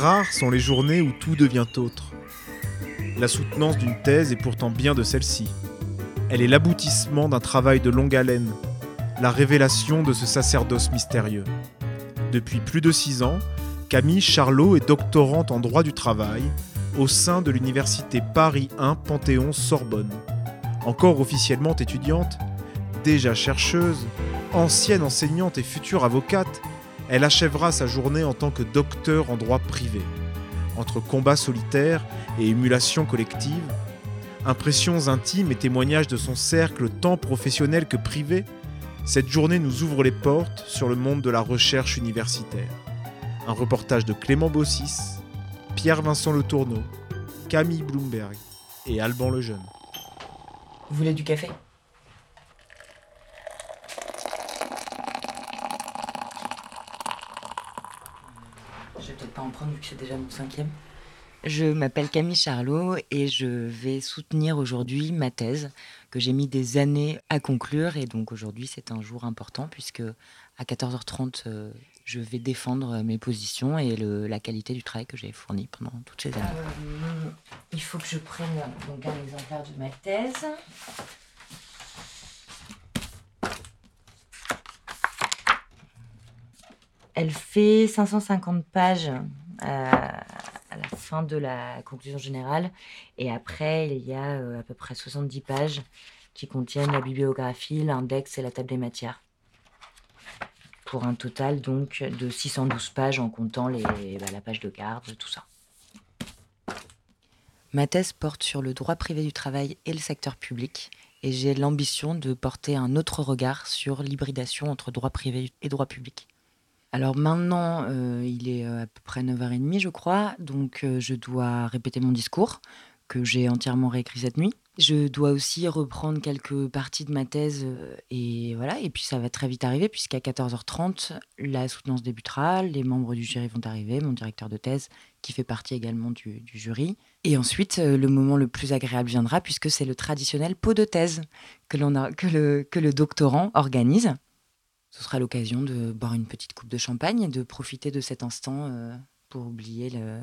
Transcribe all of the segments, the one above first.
rares sont les journées où tout devient autre. La soutenance d'une thèse est pourtant bien de celle-ci. Elle est l'aboutissement d'un travail de longue haleine, la révélation de ce sacerdoce mystérieux. Depuis plus de six ans, Camille Charlot est doctorante en droit du travail au sein de l'université Paris 1 Panthéon-Sorbonne. Encore officiellement étudiante, déjà chercheuse, ancienne enseignante et future avocate, elle achèvera sa journée en tant que docteur en droit privé. Entre combats solitaires et émulation collective, impressions intimes et témoignages de son cercle tant professionnel que privé, cette journée nous ouvre les portes sur le monde de la recherche universitaire. Un reportage de Clément Bossis, Pierre-Vincent Le Tourneau, Camille Bloomberg et Alban Lejeune. Vous voulez du café Je vais peut-être pas en prendre vu que c'est déjà mon cinquième. Je m'appelle Camille Charlot et je vais soutenir aujourd'hui ma thèse que j'ai mis des années à conclure. Et donc aujourd'hui, c'est un jour important puisque à 14h30, euh, je vais défendre mes positions et le, la qualité du travail que j'ai fourni pendant toutes ces années. Euh, il faut que je prenne donc un exemplaire de ma thèse. Elle fait 550 pages à la fin de la conclusion générale. Et après, il y a euh, à peu près 70 pages qui contiennent la bibliographie, l'index et la table des matières. Pour un total donc de 612 pages en comptant les, bah, la page de garde, tout ça. Ma thèse porte sur le droit privé du travail et le secteur public, et j'ai l'ambition de porter un autre regard sur l'hybridation entre droit privé et droit public. Alors maintenant, euh, il est euh, à peu près 9h30, je crois, donc euh, je dois répéter mon discours que j'ai entièrement réécrit cette nuit. Je dois aussi reprendre quelques parties de ma thèse et voilà, et puis ça va très vite arriver puisqu'à 14h30, la soutenance débutera, les membres du jury vont arriver, mon directeur de thèse qui fait partie également du, jury. Et ensuite, le moment le plus agréable viendra puisque c'est le traditionnel pot de thèse que le doctorant organise. Ce sera l'occasion de boire une petite coupe de champagne et de profiter de cet instant euh, pour oublier le,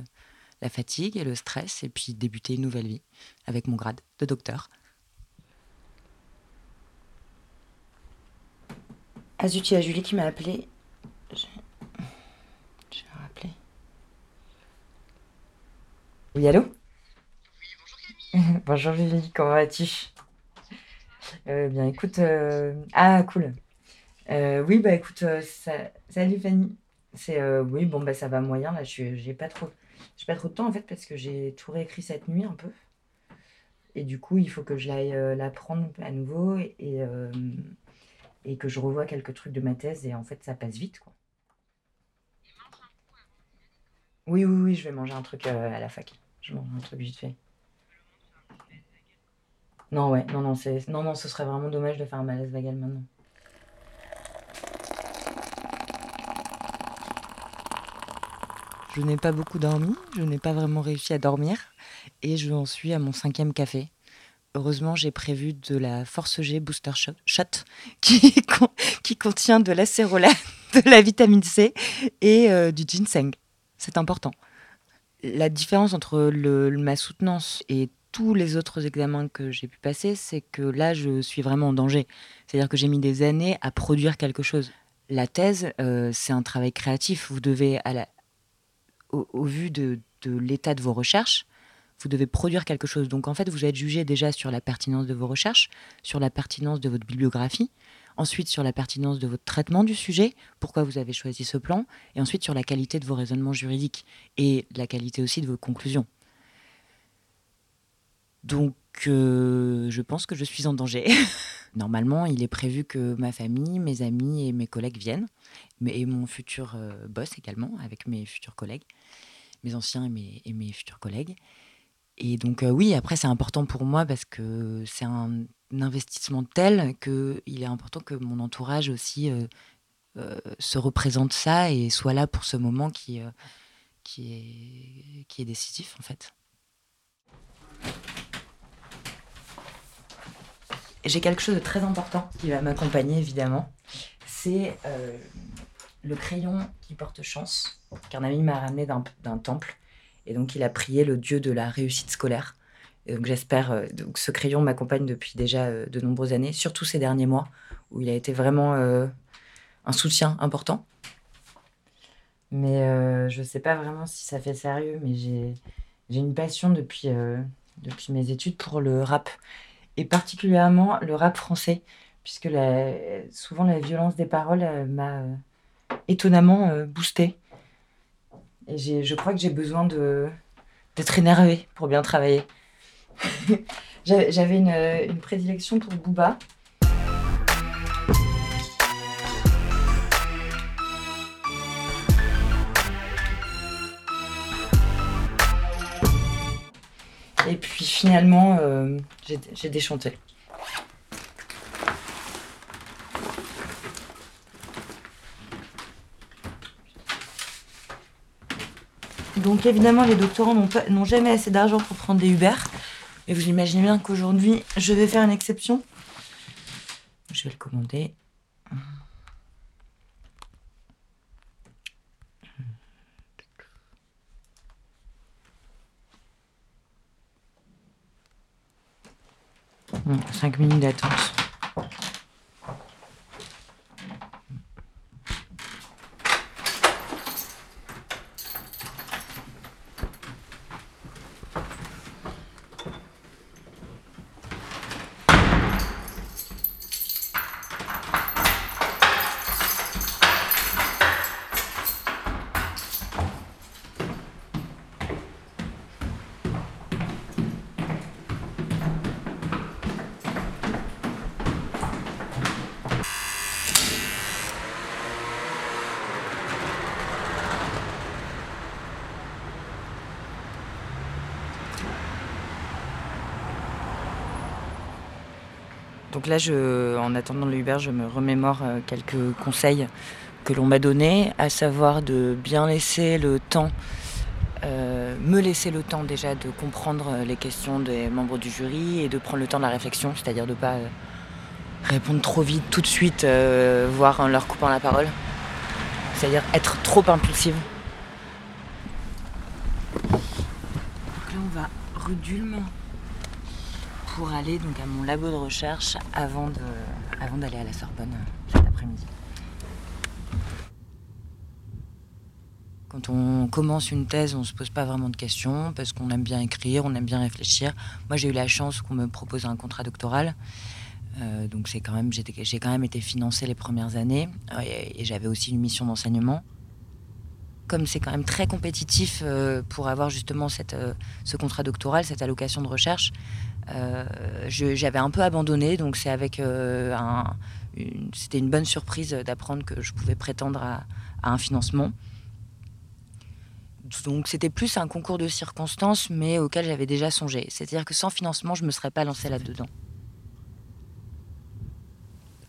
la fatigue et le stress et puis débuter une nouvelle vie avec mon grade de docteur. Ah zut, il y a Julie qui m'a appelé. Je... je vais rappeler. Oui, allô? Oui, bonjour Camille. Bonjour Julie, comment vas-tu? Euh, Bien, écoute. euh, Ah, cool. Euh, oui, bah écoute, euh, ça- salut Fanny. C'est euh, oui, bon bah ça va moyen là. Je j'ai pas trop, j'ai pas trop de temps en fait parce que j'ai tout réécrit cette nuit un peu. Et du coup, il faut que je l'aille euh, la prendre à nouveau et euh, et que je revoie quelques trucs de ma thèse et en fait ça passe vite quoi. Oui, oui, oui, je vais manger un truc euh, à la fac. Je mange un truc vite fait. Non, ouais, non, non, c'est, non, non, ce serait vraiment dommage de faire un malaise vagal maintenant. Je n'ai pas beaucoup dormi, je n'ai pas vraiment réussi à dormir et je en suis à mon cinquième café. Heureusement, j'ai prévu de la Force G Booster Shot, qui, con- qui contient de l'acérolate, de la vitamine C et euh, du ginseng. C'est important. La différence entre ma soutenance et tous les autres examens que j'ai pu passer, c'est que là, je suis vraiment en danger. C'est-à-dire que j'ai mis des années à produire quelque chose. La thèse, euh, c'est un travail créatif. Vous devez, à la, au, vu de, de l'état de vos recherches, vous devez produire quelque chose. Donc en fait, vous êtes jugé déjà sur la pertinence de vos recherches, sur la pertinence de votre bibliographie, ensuite sur la pertinence de votre traitement du sujet, pourquoi vous avez choisi ce plan, et ensuite sur la qualité de vos raisonnements juridiques et la qualité aussi de vos conclusions. Donc euh, je pense que je suis en danger. Normalement, il est prévu que ma famille, mes amis et mes collègues viennent, mais et mon futur euh, boss également, avec mes futurs collègues, mes anciens et mes, futurs collègues. Et donc euh, oui, après c'est important pour moi parce que c'est un, investissement tel qu'il est important que mon entourage aussi euh, se représente ça et soit là pour ce moment qui, qui, est, qui est décisif en fait. J'ai quelque chose de très important qui va m'accompagner évidemment. C'est euh, le crayon qui porte chance, qu'un ami m'a ramené d'un temple. Et donc, il a prié le dieu de la réussite scolaire. Donc, j'espère. euh, donc, ce crayon m'accompagne depuis déjà euh, de nombreuses années, surtout ces derniers mois, où il a été vraiment euh, un soutien important. Mais je sais pas vraiment si ça fait sérieux, mais j'ai une passion depuis, depuis mes études pour le rap. Et particulièrement le rap français, puisque souvent la violence des paroles euh, m'a euh, étonnamment euh, boostée. Et je crois que j'ai besoin d'être énervée pour bien travailler. J'avais une, une prédilection pour Booba. Et puis finalement, euh, j'ai déchanté. Donc évidemment, les doctorants n'ont jamais assez d'argent pour prendre des Uber. Et vous imaginez bien qu'aujourd'hui, je vais faire une exception. Je vais le commander. 5 minutes d'attente. Donc là, en attendant le Uber, je me remémore euh, quelques conseils que l'on m'a donnés, à savoir de bien laisser le temps, euh, me laisser le temps déjà de comprendre euh, les questions des membres du jury et de prendre le temps de la réflexion, c'est-à-dire de ne pas répondre trop vite tout de suite, voire en leur coupant la parole. C'est-à-dire être trop impulsive. Donc là, on va rue pour aller donc à mon labo de recherche avant de, avant d'aller à la Sorbonne euh, cet après-midi. Quand on commence une thèse, on ne se pose pas vraiment de questions parce qu'on aime bien écrire, on aime bien réfléchir. Moi, j'ai eu la chance qu'on me propose un contrat doctoral. Euh, donc c'est quand même, j'ai quand même été financée les premières années euh, et, j'avais aussi une mission d'enseignement. Comme c'est quand même très compétitif pour avoir justement cette, ce contrat doctoral, cette allocation de recherche, j'avais un peu abandonné, donc euh, c'était une bonne surprise d'apprendre que je pouvais prétendre à, à un financement. Donc c'était plus un concours de circonstances, mais auquel j'avais déjà songé. C'est-à-dire que sans financement, je ne me serais pas lancée là-dedans.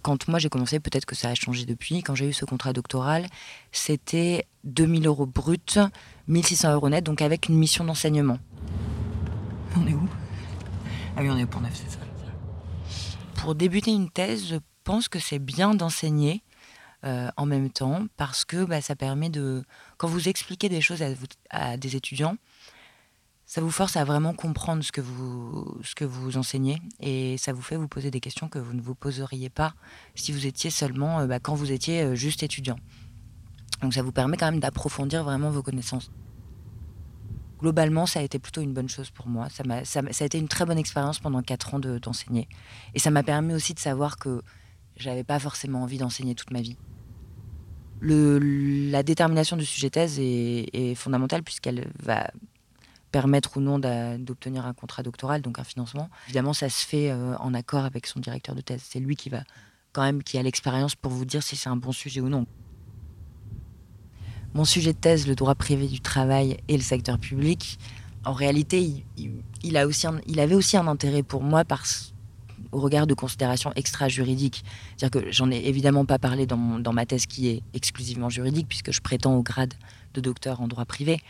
Quand moi j'ai commencé, peut-être que ça a changé depuis, quand j'ai eu ce contrat doctoral, c'était 2000 euros brut, 1600 euros net, donc avec une mission d'enseignement. On est où? Ah oui, on est Pont Neuf, c'est ça. Pour débuter une thèse, je pense que c'est bien d'enseigner euh, en même temps parce que bah, ça permet de. Quand vous expliquez des choses à, des étudiants, ça vous force à vraiment comprendre ce que, vous, vous enseignez et ça vous fait vous poser des questions que vous ne vous poseriez pas si vous étiez seulement euh, bah, quand vous étiez euh, juste étudiant. Donc ça vous permet quand même d'approfondir vraiment vos connaissances globalement, ça a été plutôt une bonne chose pour moi. Ça, m'a- ça, a été une très bonne expérience pendant quatre ans de- d'enseigner. Et ça m'a permis aussi de savoir que j'avais pas forcément envie d'enseigner toute ma vie. Le, la détermination du sujet thèse est, est fondamentale puisqu'elle va permettre ou non d'obtenir un contrat doctoral, donc un financement. Évidemment, ça se fait euh, en accord avec son directeur de thèse. C'est lui qui va quand même qui a l'expérience pour vous dire si c'est un bon sujet ou non. Mon sujet de thèse, le droit privé du travail et le secteur public, en réalité, il, a aussi il avait aussi un intérêt pour moi parce, au regard de considérations extra-juridiques. C'est-à-dire que j'en ai évidemment pas parlé dans, dans ma thèse qui est exclusivement juridique, puisque je prétends au grade de docteur en droit privé.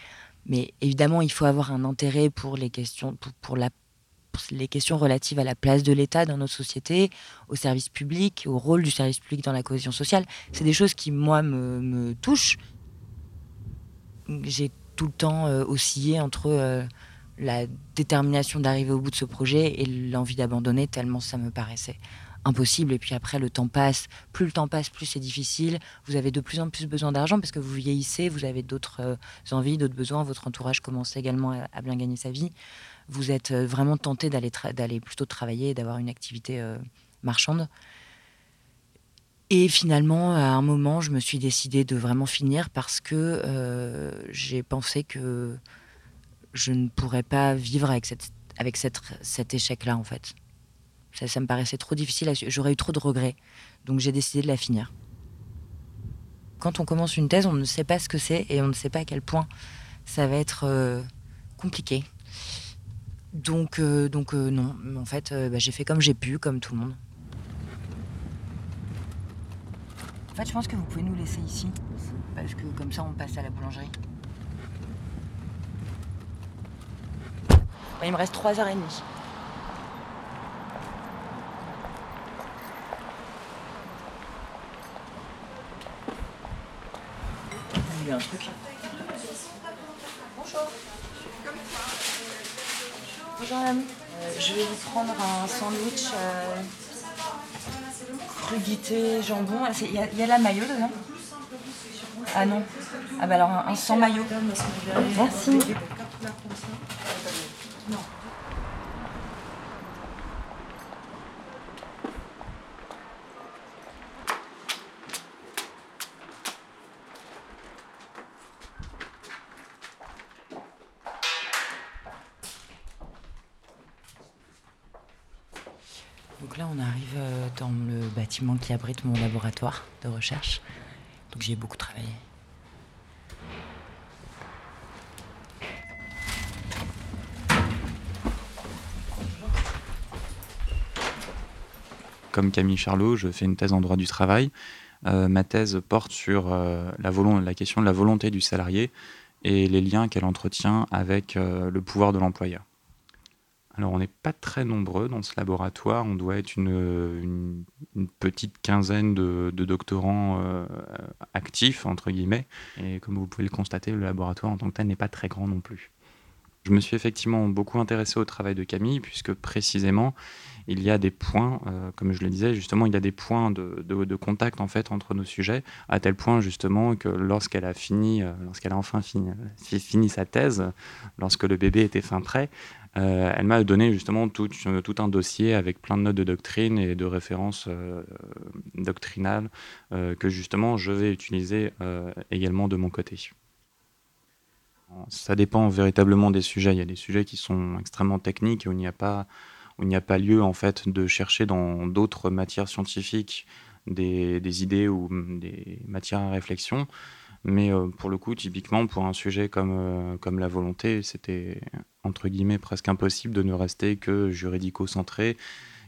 Mais évidemment, il faut avoir un intérêt pour les questions, pour la les questions relatives à la place de l'État dans notre société, au service public, au rôle du service public dans la cohésion sociale. C'est des choses qui, moi, me, me touchent. J'ai tout le temps euh, oscillé entre euh, la détermination d'arriver au bout de ce projet et l'envie d'abandonner, tellement ça me paraissait impossible. Et puis après, le temps passe. Plus le temps passe, plus c'est difficile. Vous avez de plus en plus besoin d'argent parce que vous vieillissez, vous avez d'autres euh, envies, d'autres besoins. Votre entourage commence également à, bien gagner sa vie. Vous êtes vraiment tenté d'aller plutôt travailler, d'avoir une activité marchande. Et finalement, à un moment, je me suis décidée de vraiment finir parce que euh, j'ai pensé que je ne pourrais pas vivre avec, cette, avec cette, cet échec-là, en fait. Ça, me paraissait trop difficile, j'aurais eu trop de regrets. Donc j'ai décidé de la finir. Quand on commence une thèse, on ne sait pas ce que c'est et on ne sait pas à quel point ça va être euh, compliqué. Donc, euh, donc non, en fait, bah, j'ai fait comme j'ai pu, comme tout le monde. En fait, je pense que vous pouvez nous laisser ici, parce que comme ça, on passe à la boulangerie. Il me reste 3h30. Il y a un truc. Bonjour. Bonjour madame. Euh, je vais vous prendre un sandwich euh, crudité jambon. Il y, y a la maillot dedans? Ah non. Ah bah alors un sans maillot. Merci. Donc là, on arrive euh, dans le bâtiment qui abrite mon laboratoire de recherche. Donc j'y ai beaucoup travaillé. Comme Camille Charlot, je fais une thèse en droit du travail. Euh, ma thèse porte sur euh, la, question de la volonté du salarié et les liens qu'elle entretient avec le pouvoir de l'employeur. Alors, on n'est pas très nombreux dans ce laboratoire. On doit être une, petite quinzaine de, doctorants euh, actifs, entre guillemets. Et comme vous pouvez le constater, le laboratoire en tant que tel n'est pas très grand non plus. Je me suis effectivement beaucoup intéressé au travail de Camille, puisque précisément, il y a des points, euh, comme je le disais, justement, il y a des points de, contact en fait entre nos sujets, à tel point justement que lorsqu'elle a fini, euh, lorsqu'elle a enfin fini, fi- fini sa thèse, lorsque le bébé était fin prêt, euh, elle m'a donné justement tout, un dossier avec plein de notes de doctrine et de références euh, doctrinales euh, que justement je vais utiliser également de mon côté. Ça dépend véritablement des sujets. Il y a des sujets qui sont extrêmement techniques et où il n'y a pas, lieu en fait de chercher dans d'autres matières scientifiques des, des idées ou des matières à réflexion. Mais euh, pour le coup, typiquement pour un sujet comme, euh, comme la volonté, c'était entre guillemets presque impossible de ne rester que juridico-centré.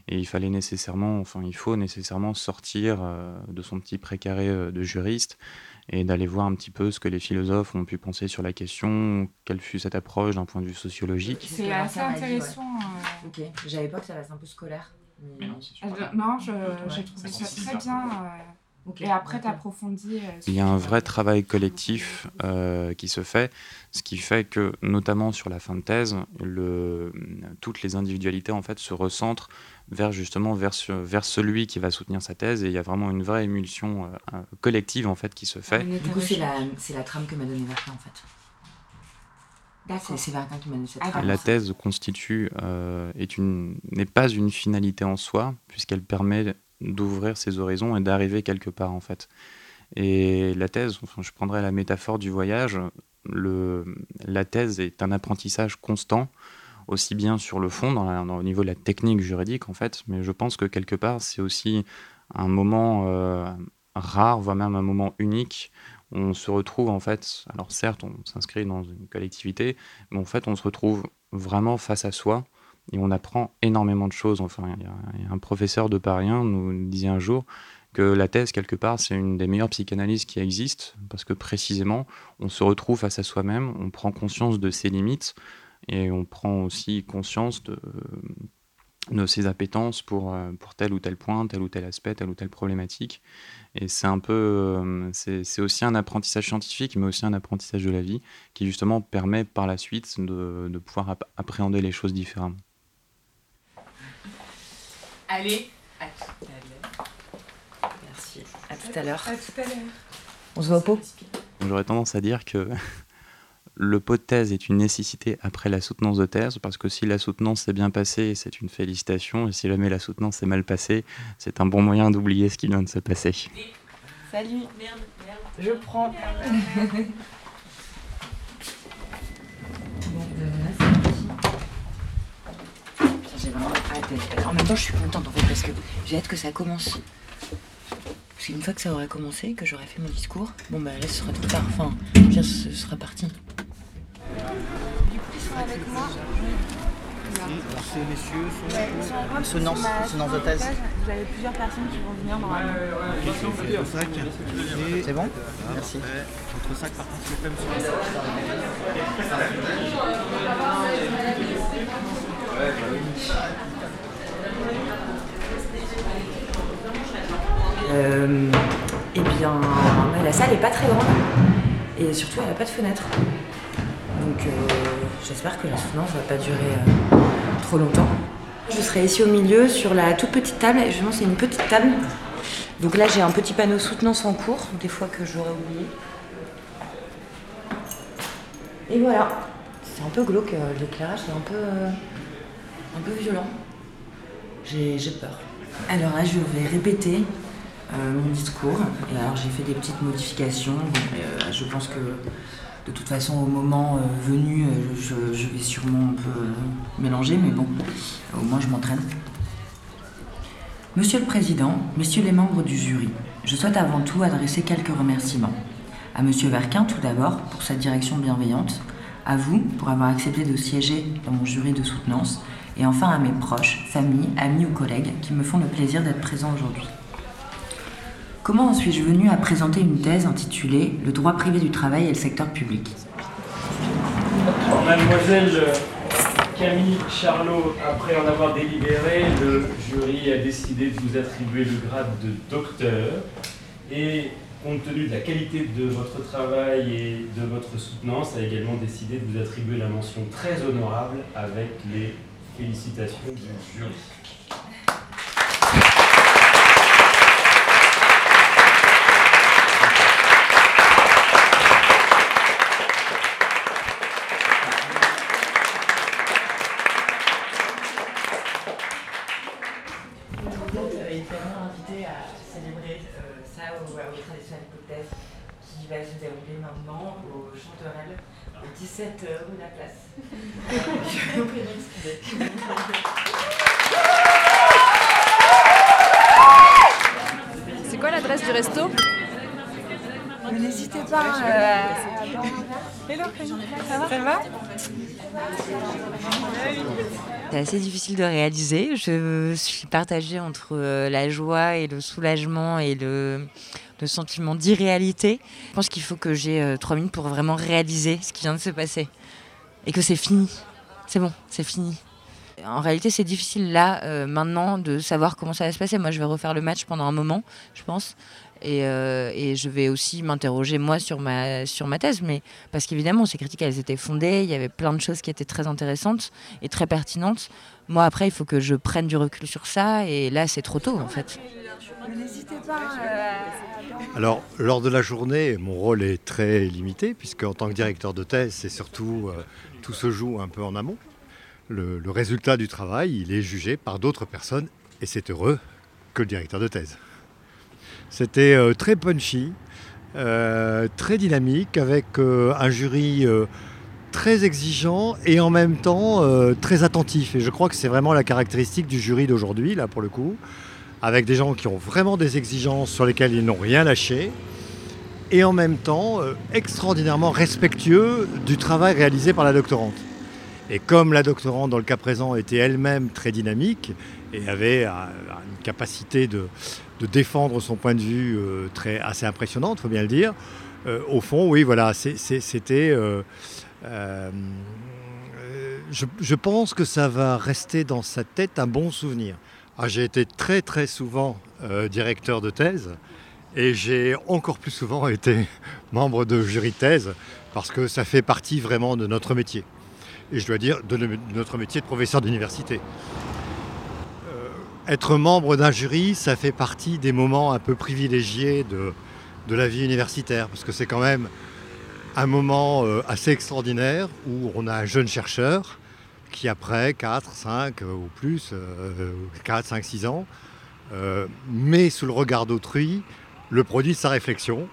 Et il fallait nécessairement, enfin il faut nécessairement sortir euh, de son petit précaré euh, de juriste et d'aller voir un petit peu ce que les philosophes ont pu penser sur la question, quelle fut cette approche d'un point de vue sociologique. C'est assez ouais. intéressant. euh, Ok, j'avais peur que ça reste un peu scolaire. mais non. euh, non, je- j'ai trouvé ça très bien. Et après, d'accord. t'approfondis. euh, Il y a un vrai travail collectif euh, qui se fait, ce qui fait que, notamment sur la fin de thèse, le, toutes les individualités en fait se recentrent vers justement vers, ce- vers celui qui va soutenir sa thèse, et il y a vraiment une vraie émulsion euh, collective en fait qui se fait. Du coup, c'est la, recherche. c'est la trame que m'a donnée Vertin en fait. C'est, D'accord. c'est Vertin qui m'a donné cette Ah, trame. La thèse constitue euh, est une n'est pas une finalité en soi puisqu'elle permet d'ouvrir ses horizons et d'arriver quelque part en fait. Et la thèse, je prendrais la métaphore du voyage. Le, la thèse est un apprentissage constant, aussi bien sur le fond, au niveau de la technique juridique en fait, mais je pense que quelque part c'est aussi un moment euh, rare, voire même un moment unique. où On se retrouve en fait, alors certes on s'inscrit dans une collectivité, mais en fait, on se retrouve vraiment face à soi et on apprend énormément de choses. Enfin, un professeur de Paris 1 nous disait un jour que la thèse, quelque part, c'est une des meilleures psychanalyses qui existent parce que précisément, on se retrouve face à soi-même, on prend conscience de ses limites, Et on prend aussi conscience de, de ses appétences pour, euh, pour tel ou tel point, tel ou tel aspect, telle ou telle problématique. Et c'est un peu, euh, c'est aussi un apprentissage scientifique, mais aussi un apprentissage de la vie, qui justement permet par la suite de, de pouvoir ap- appréhender les choses différemment. Allez, à tout à l'heure. Merci. À tout à l'heure. À tout à l'heure. On se voit au pot J'aurais tendance à dire que le pot de thèse est une nécessité après la soutenance de thèse, parce que si la soutenance s'est bien passée, c'est une félicitation, et si jamais la soutenance s'est mal passée, c'est un bon moyen d'oublier ce qui vient de se passer. Salut. Merde, merde. Je prends ben voilà, c'est parti. Putain, J'ai vraiment hâte. En même temps, je suis contente en fait parce que j'ai hâte que ça commence. Parce qu'une fois que ça aura commencé, que j'aurai fait mon discours, bon bah là ce sera trop tard. Enfin, dire, ce sera parti. Ces messieurs sont Soutenance, soutenance de thèse. Vous avez plusieurs personnes qui vont venir normalement. sac. C'est bon Merci. Votre sac par contre, plaît, monsieur. Euh, eh bien, la salle est pas très grande et surtout elle n'a pas de fenêtre. Donc euh, j'espère que la soutenance va pas durer euh, trop longtemps. Je serai ici au milieu sur la toute petite table. Et Justement, c'est une petite table. Donc là, j'ai un petit panneau soutenance en cours, des fois que j'aurais oublié. Et voilà. C'est un peu glauque, l'éclairage, c'est un peu, un peu violent. J'ai peur. Alors là, je vais répéter euh, mon discours. Alors, j'ai fait des petites modifications. Euh, je pense que de toute façon, au moment euh, venu, je, je vais sûrement un peu mélanger, mais bon, au moins je m'entraîne. Monsieur le Président, Messieurs les membres du jury, je souhaite avant tout adresser quelques remerciements. À Monsieur Verquin, tout d'abord, pour sa direction bienveillante. À vous, pour avoir accepté de siéger dans mon jury de soutenance. Et enfin à mes proches, familles, amis ou collègues qui me font le plaisir d'être présents aujourd'hui. Comment en suis-je venu à présenter une thèse intitulée Le droit privé du travail et le secteur public Mademoiselle euh, Camille Charlot, après en avoir délibéré, le jury a décidé de vous attribuer le grade de docteur. Et compte tenu de la qualité de votre travail et de votre soutenance, a également décidé de vous attribuer la mention très honorable avec les félicitations du jury. Vous été vraiment invité à célébrer euh, ça au, de thèse qui va se dérouler maintenant au Chanterelle, au 17 rue de la Place. Je vous prie d'excuser. C'est quoi l'adresse du resto? N'hésitez pas. euh, Hello, ça va? Ça va? C'est assez difficile de réaliser. Je suis partagée entre euh, la joie et le soulagement et le, le sentiment d'irréalité. Je pense qu'il faut que j'ai euh, trois minutes pour vraiment réaliser ce qui vient de se passer. Et que c'est fini. C'est bon, c'est fini. En réalité, c'est difficile là, euh, maintenant, de savoir comment ça va se passer. Moi, je vais refaire le match pendant un moment, je pense. Et, euh, et je vais aussi m'interroger, moi, sur ma, sur ma thèse. Mais parce qu'évidemment, ces critiques, elles étaient fondées. Il y avait plein de choses qui étaient très intéressantes et très pertinentes. Moi, après, il faut que je prenne du recul sur ça. Et là, c'est trop tôt, en fait. N'hésitez pas. euh, Alors, lors de la journée, mon rôle est très limité, puisque en tant que directeur de thèse, c'est surtout euh, tout se joue un peu en amont. Le, résultat du travail, il est jugé par d'autres personnes, et c'est heureux que le directeur de thèse. C'était euh, très punchy, euh, très dynamique, avec euh, un jury très exigeant et en même temps très attentif. Et je crois que c'est vraiment la caractéristique du jury d'aujourd'hui, là pour le coup avec des gens qui ont vraiment des exigences sur lesquelles ils n'ont rien lâché, et en même temps extraordinairement respectueux du travail réalisé par la doctorante. Et comme la doctorante, dans le cas présent, était elle-même très dynamique et avait euh, une capacité de, défendre son point de vue euh, très, assez impressionnante, il faut bien le dire, euh, au fond, oui, voilà, c'était... je, pense que ça va rester dans sa tête un bon souvenir. Ah, j'ai été très très souvent directeur de thèse et j'ai encore plus souvent été membre de jury thèse parce que ça fait partie vraiment de notre métier. Et je dois dire de no- notre métier de professeur d'université. Euh, être membre d'un jury, ça fait partie des moments un peu privilégiés de, de la vie universitaire parce que c'est quand même un moment euh, assez extraordinaire où on a un jeune chercheur qui après 4, 5 euh, ou plus, euh, 4, 5, 6 ans, met sous le regard d'autrui le produit de sa réflexion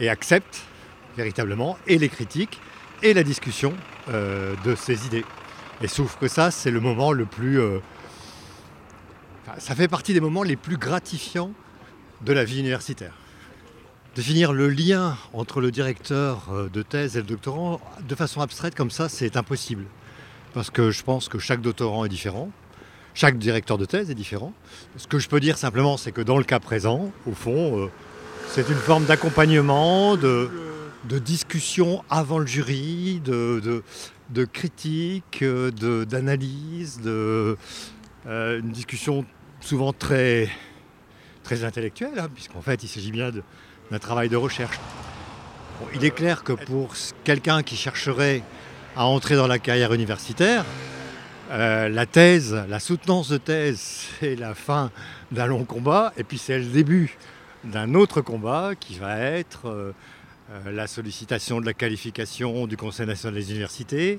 et accepte véritablement et les critiques et la discussion euh, de ses idées. Et sauf que ça, c'est le moment le plus... euh, ça fait partie des moments les plus gratifiants de la vie universitaire. Définir le lien entre le directeur euh, de thèse et le doctorant de façon abstraite comme ça, c'est impossible. Parce que je pense que chaque doctorant est différent, chaque directeur de thèse est différent. Ce que je peux dire simplement, c'est que dans le cas présent, au fond, c'est une forme d'accompagnement, de, de discussion avant le jury, de, de, de critique, euh, de- d'analyse, de, euh, une discussion souvent très, très intellectuelle, hein, puisqu'en fait il s'agit bien d'un travail de recherche. Bon, il est clair que pour quelqu'un qui chercherait à entrer dans la carrière universitaire, euh, la thèse, la soutenance de thèse, c'est la fin d'un long combat, et puis c'est le début d'un autre combat qui va être euh, euh, la sollicitation de la qualification du Conseil national des universités,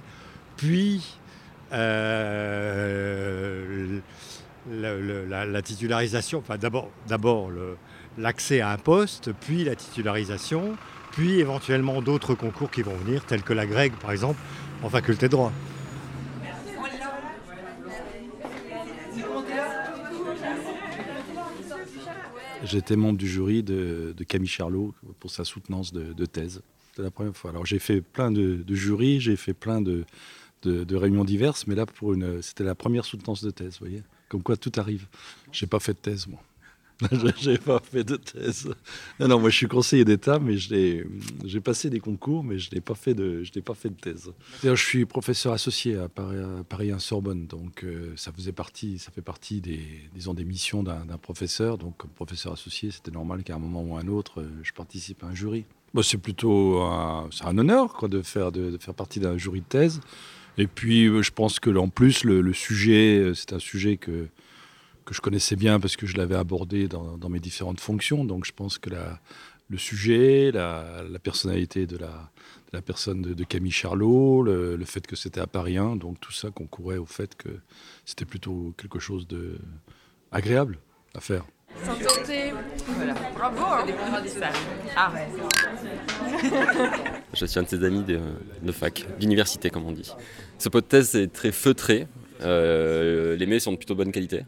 puis euh, la, la titularisation, enfin d'abord, l'accès à un poste, puis la titularisation, puis éventuellement d'autres concours qui vont venir, tels que la grecque par exemple, en faculté de droit. J'étais membre du jury de, de Camille Charlot pour sa soutenance de, de thèse. C'était la première fois. Alors j'ai fait plein de, de jurys, j'ai fait plein de réunions diverses, mais là pour une, c'était la première soutenance de thèse, vous voyez. Comme quoi tout arrive. J'ai pas fait de thèse moi. j'ai pas fait de thèse. Non, non, moi je suis conseiller d'État, mais je j'ai passé des concours, mais je n'ai pas fait de, je n'ai pas fait de thèse. Je suis professeur associé à Paris, à Paris 1 Sorbonne, donc euh, ça faisait partie, ça fait partie des, disons, des missions d'un professeur. Donc comme professeur associé, c'était normal qu'à un moment ou à un autre, euh, je participe à un jury. Bon, c'est plutôt un, un honneur quoi, de, faire, de, faire partie d'un jury de thèse. Et puis euh, je pense que en plus le, le sujet, euh, c'est un sujet que que je connaissais bien parce que je l'avais abordé dans, dans mes différentes fonctions. Donc je pense que la, le sujet, la, la personnalité de la, de la personne de, de Camille Charlot, le, le fait que c'était à Paris 1, donc tout ça concourait au fait que c'était plutôt quelque chose de agréable à faire. Sans tenter. Voilà. Bravo. Ah. Je suis un de ses amis de, de fac, d'université comme on dit. Ce pot de thèse est très feutré. Euh, les mets sont de plutôt bonne qualité.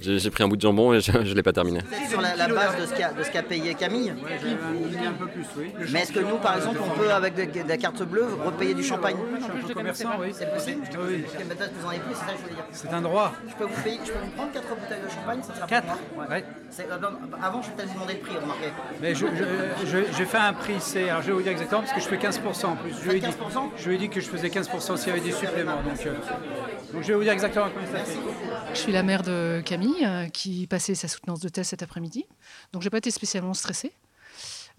J'ai pris un bout de jambon et je ne l'ai pas terminé. Sur la, la base de ce qu'a de ce qu'a payé Camille. un peu plus, oui. Mais est-ce que nous, par exemple, on peut, avec de, de la carte bleue, repayer du champagne Je suis un peu commerçant, oui. C'est possible Oui. Parce que maintenant, vous en avez plus, c'est ça que je voulais dire. C'est un droit. Je peux vous, payer, je peux vous prendre 4 bouteilles de champagne, ça sera Quatre pour moi Ouais. C'est- euh, Avant, je vais peut-être vous demander le prix, remarquez. Mais je, un prix C, alors je vais vous dire exactement parce que je fais 15% en plus. Je lui ai dit, je lui ai dit que je faisais 15% s'il y avait des suppléments. Donc, euh, donc je vais vous dire exactement combien ça fait. Je suis la mère de Camille euh, qui passait sa soutenance de thèse cet après-midi. Donc j'ai pas été spécialement stressée.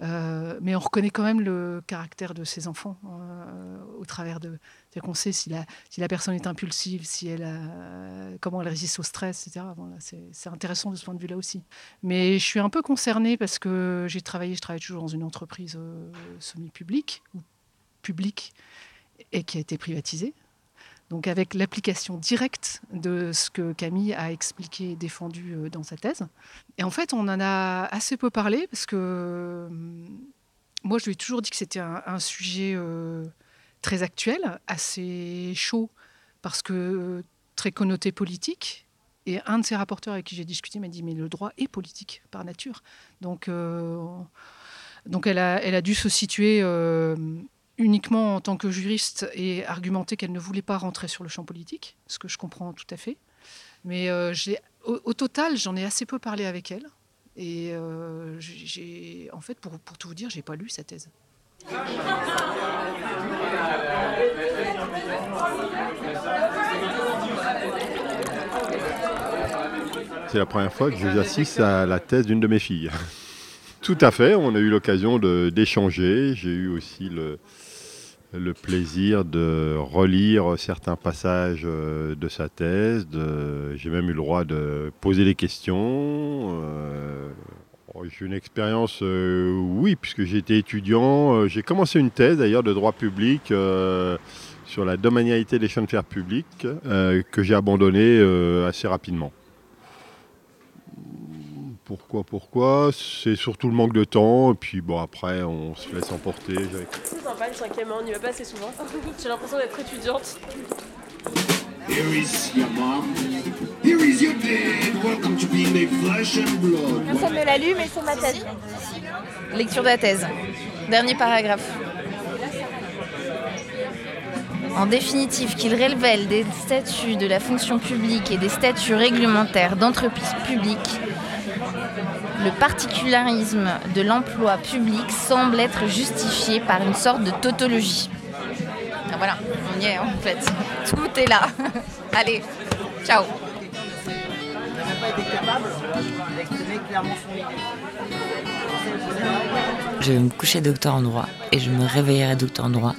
Euh, mais on reconnaît quand même le caractère de ses enfants euh, au travers de. C'est-à-dire qu'on sait si la, si la personne est impulsive, si elle a- comment elle résiste au stress, etc. C'est, intéressant de ce point de vue-là aussi. Mais je suis un peu concernée parce que j'ai travaillé, je travaille toujours dans une entreprise semi-publique ou publique et qui a été privatisée. Donc avec l'application directe de ce que Camille a expliqué et défendu euh, dans sa thèse. Et en fait, on en a assez peu parlé parce que hum, moi, je lui ai toujours dit que c'était un, sujet euh, très actuel, assez chaud, parce que euh, très connoté politique. Et un de ses rapporteurs avec qui j'ai discuté m'a dit, mais le droit est politique par nature. Donc, euh, donc elle, a, elle a dû se situer euh, uniquement en tant que juriste et argumenté qu'elle ne voulait pas rentrer sur le champ politique, ce que je comprends tout à fait. Mais euh, au, total, j'en ai assez peu parlé avec elle. Et euh, en fait, pour, pour, tout vous dire, j'ai pas lu sa thèse. C'est la première fois que je j'assiste à la thèse d'une de mes filles. Tout à fait, on a eu l'occasion d'échanger. J'ai eu aussi le, le plaisir de relire certains passages euh, de sa thèse. J'ai même eu le droit de poser des questions. euh, oh, J'ai une expérience, euh, oui, puisque été étudiant. J'ai commencé une thèse d'ailleurs de droit public sur la domanialité des chemins de fer publics que j'ai abandonnée assez rapidement. Pourquoi, pourquoi C'est surtout le manque de temps. Et puis bon, après, on se laisse emporter. C'est sympa le cinquième on n'y va pas assez souvent. J'ai l'impression d'être étudiante. Here is your mom. Here is your dad. Welcome to being a flesh and blood. Personne ne l'a lu, mais c'est ma thèse. Lecture de la thèse. Dernier paragraphe. En définitive, qu'il révèle des statuts de la fonction publique et des statuts réglementaires d'entreprise publique, le particularisme de l'emploi public semble être justifié par une sorte de tautologie. Ah, voilà, on y est en fait. Tout est là. Allez, ciao. Je vais me coucher docteur en droit et je me réveillerai docteur en droit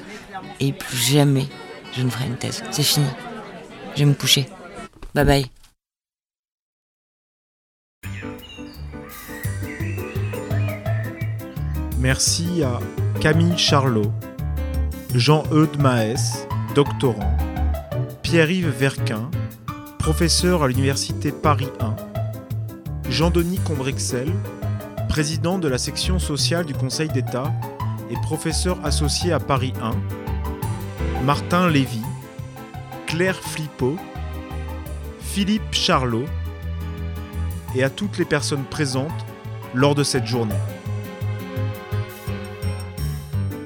et plus jamais je ne ferai une thèse. C'est fini. Je vais me coucher. Bye bye. Merci à Camille Charlot, Jean-Eudes Maès, doctorant, Pierre-Yves Verquin, professeur à l'Université Paris 1, Jean-Denis Combrexel, président de la section sociale du Conseil d'État et professeur associé à Paris 1, Martin Lévy, Claire Flippo, Philippe Charlot et à toutes les personnes présentes lors de cette journée.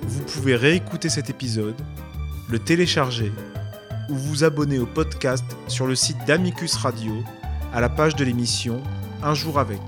Vous pouvez réécouter cet épisode, le télécharger ou vous abonner au podcast sur le site d'Amicus Radio à la page de l'émission Un jour avec.